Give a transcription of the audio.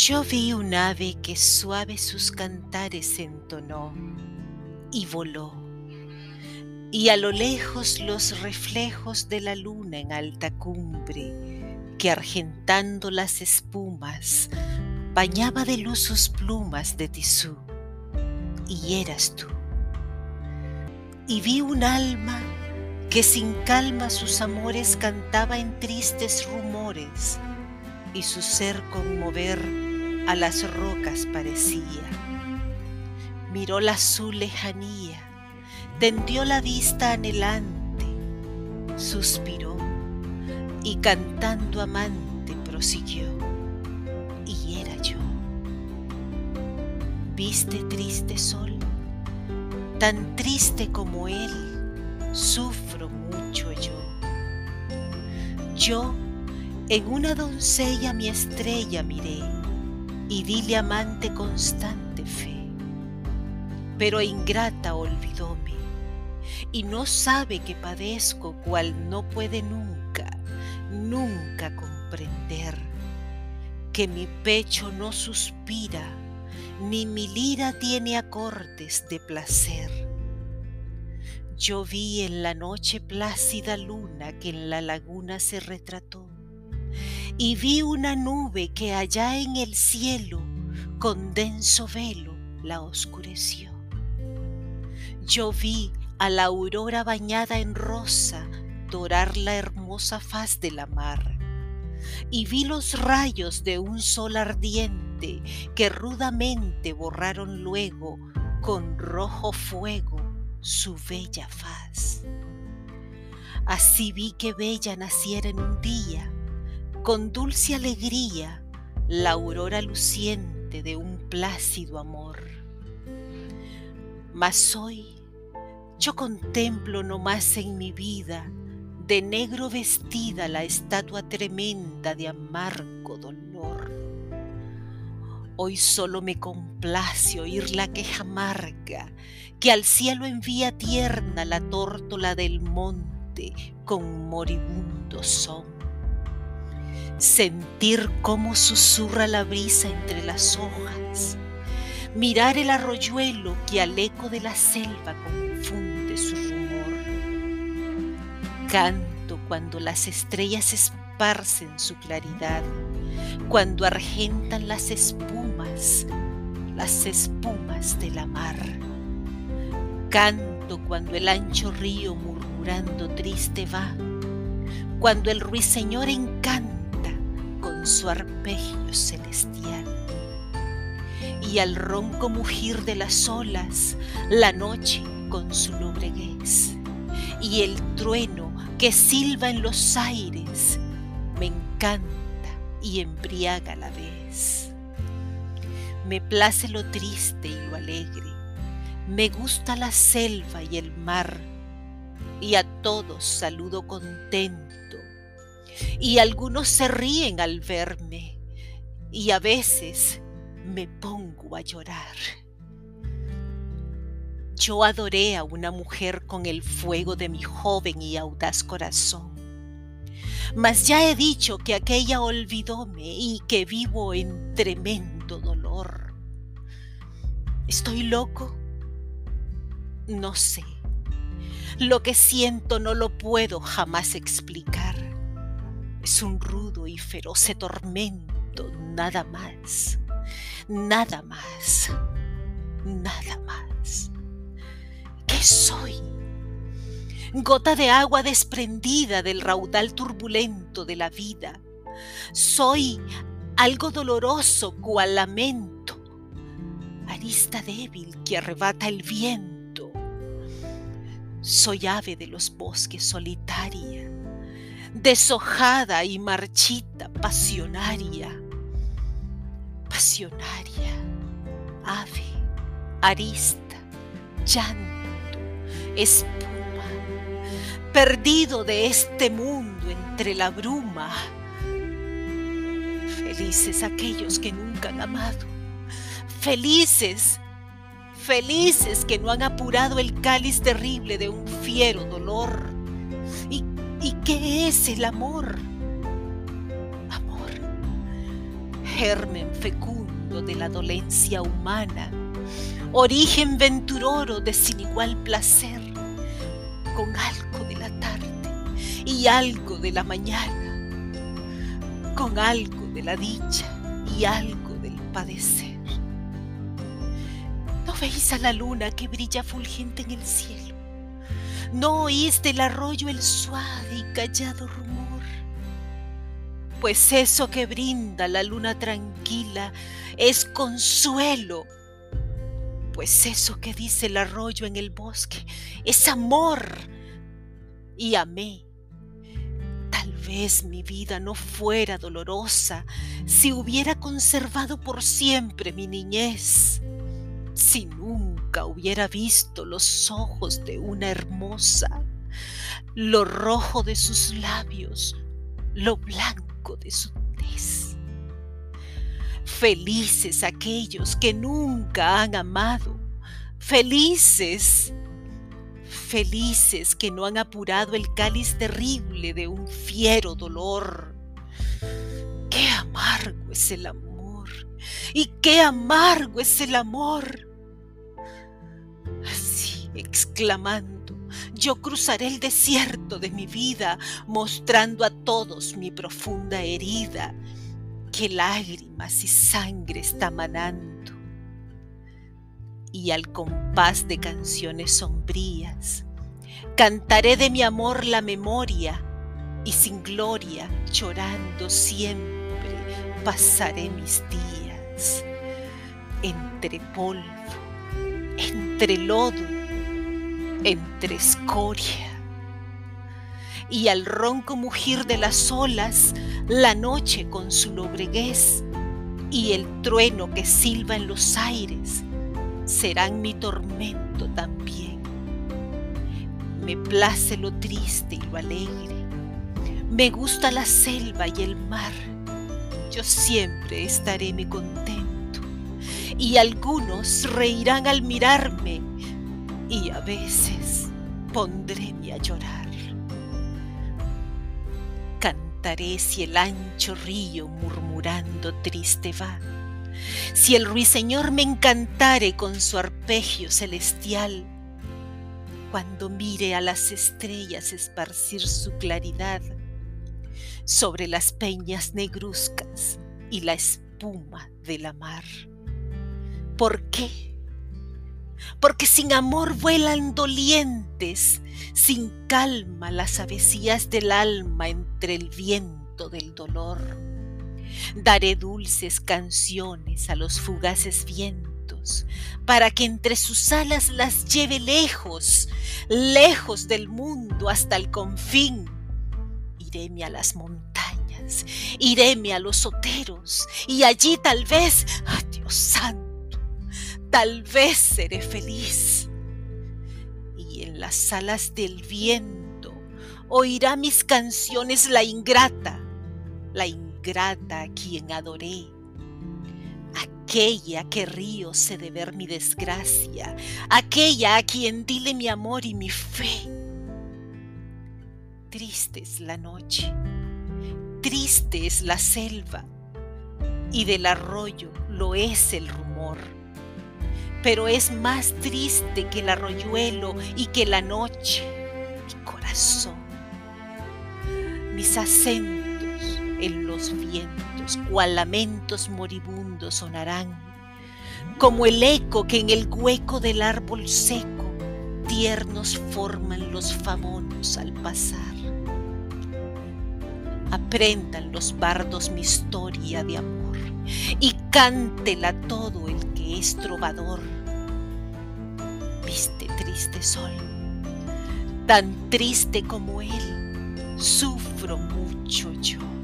Yo vi un ave que suave sus cantares entonó y voló, y a lo lejos los reflejos de la luna en alta cumbre, que argentando las espumas, bañaba de luz sus plumas de tisú, y eras tú. Y vi un alma que sin calma sus amores cantaba en tristes rumores, y su ser conmover a las rocas parecía. Miró la azul lejanía, tendió la vista anhelante, suspiró y cantando amante prosiguió. Y era yo. ¿Viste triste sol? Tan triste como él, sufro mucho yo. Yo en una doncella mi estrella miré y dile amante constante fe. Pero ingrata olvidóme y no sabe que padezco cual no puede nunca, nunca comprender que mi pecho no suspira, ni mi lira tiene acordes de placer. Yo vi en la noche plácida luna que en la laguna se retrató y vi una nube que allá en el cielo con denso velo la oscureció. Yo vi a la aurora bañada en rosa dorar la hermosa faz de la mar, y vi los rayos de un sol ardiente que rudamente borraron luego con rojo fuego su bella faz. Así vi que bella naciera en un día, con dulce alegría la aurora luciente de un plácido amor. Mas hoy yo contemplo no más en mi vida de negro vestida la estatua tremenda de amargo dolor. Hoy solo me complace oír la queja amarga que al cielo envía tierna la tórtola del monte con moribundo son sentir cómo susurra la brisa entre las hojas, mirar el arroyuelo que al eco de la selva confunde su rumor. Canto cuando las estrellas esparcen su claridad, cuando argentan las espumas, las espumas de la mar. Canto cuando el ancho río murmurando triste va, cuando el ruiseñor encanta su arpegio celestial. Y al ronco mugir de las olas, la noche con su lobreguez, y el trueno que silba en los aires, me encanta y embriaga a la vez. Me place lo triste y lo alegre, me gusta la selva y el mar, y a todos saludo contento y algunos se ríen al verme y a veces me pongo a llorar. Yo adoré a una mujer con el fuego de mi joven y audaz corazón, mas ya he dicho que aquella olvidóme y que vivo en tremendo dolor. ¿Estoy loco? No sé. Lo que siento no lo puedo jamás explicar es un rudo y feroz tormento, nada más, nada más, nada más. ¿Qué soy? Gota de agua desprendida del raudal turbulento de la vida. Soy algo doloroso cual lamento, arista débil que arrebata el viento. Soy ave de los bosques solitaria deshojada y marchita, pasionaria, pasionaria, ave, arista, llanto, espuma, perdido de este mundo entre la bruma. Felices aquellos que nunca han amado, felices, felices que no han apurado el cáliz terrible de un fiero dolor. ¿Y qué es el amor? Amor germen fecundo de la dolencia humana, origen venturoro de sin igual placer, con algo de la tarde y algo de la mañana, con algo de la dicha y algo del padecer. ¿No veis a la luna que brilla fulgente en el cielo? ¿No oís del arroyo el suave y callado rumor? Pues eso que brinda la luna tranquila es consuelo. Pues eso que dice el arroyo en el bosque es amor. Y amé vez mi vida no fuera dolorosa si hubiera conservado por siempre mi niñez, si nunca hubiera visto los ojos de una hermosa, lo rojo de sus labios, lo blanco de su tez. Felices aquellos que nunca han amado, felices felices que no han apurado el cáliz terrible de un fiero dolor. Qué amargo es el amor y qué amargo es el amor. Exclamando, yo cruzaré el desierto de mi vida, mostrando a todos mi profunda herida, que lágrimas y sangre está manando y al compás de canciones sombrías. Cantaré de mi amor la memoria y sin gloria, llorando siempre, pasaré mis días entre polvo, entre lodo, entre escoria. Y al ronco mugir de las olas, la noche con su lobreguez y el trueno que silba en los aires, serán mi tormento también. Me place lo triste y lo alegre. Me gusta la selva y el mar. Yo siempre estaré mi contento. Y algunos reirán al mirarme y a veces pondréme a llorar. Cantaré si el ancho río murmurando triste va si el ruiseñor me encantare con su arpegio celestial, cuando mire a las estrellas esparcir su claridad sobre las peñas negruzcas y la espuma de la mar. ¿Por qué? Porque sin amor vuelan dolientes, sin calma las avecías del alma entre el viento del dolor Daré dulces canciones a los fugaces vientos, para que entre sus alas las lleve lejos, lejos del mundo hasta el confín. Iréme a las montañas, iréme a los oteros, y allí tal vez, ¡ah, Dios santo, tal vez seré feliz. Y en las alas del viento oirá mis canciones la ingrata, la ingrata grata a quien adoré, aquella que río sé de ver mi desgracia, aquella a quien dile mi amor y mi fe. Triste es la noche, triste es la selva, y del arroyo lo es el rumor. Pero es más triste que el arroyuelo y que la noche, mi corazón, mis acentos en los vientos, cual lamentos moribundos sonarán, como el eco que en el hueco del árbol seco tiernos forman los famonos al pasar. Aprendan los bardos mi historia de amor y cántela todo el es trovador. Viste triste sol, tan triste como él, sufro mucho yo.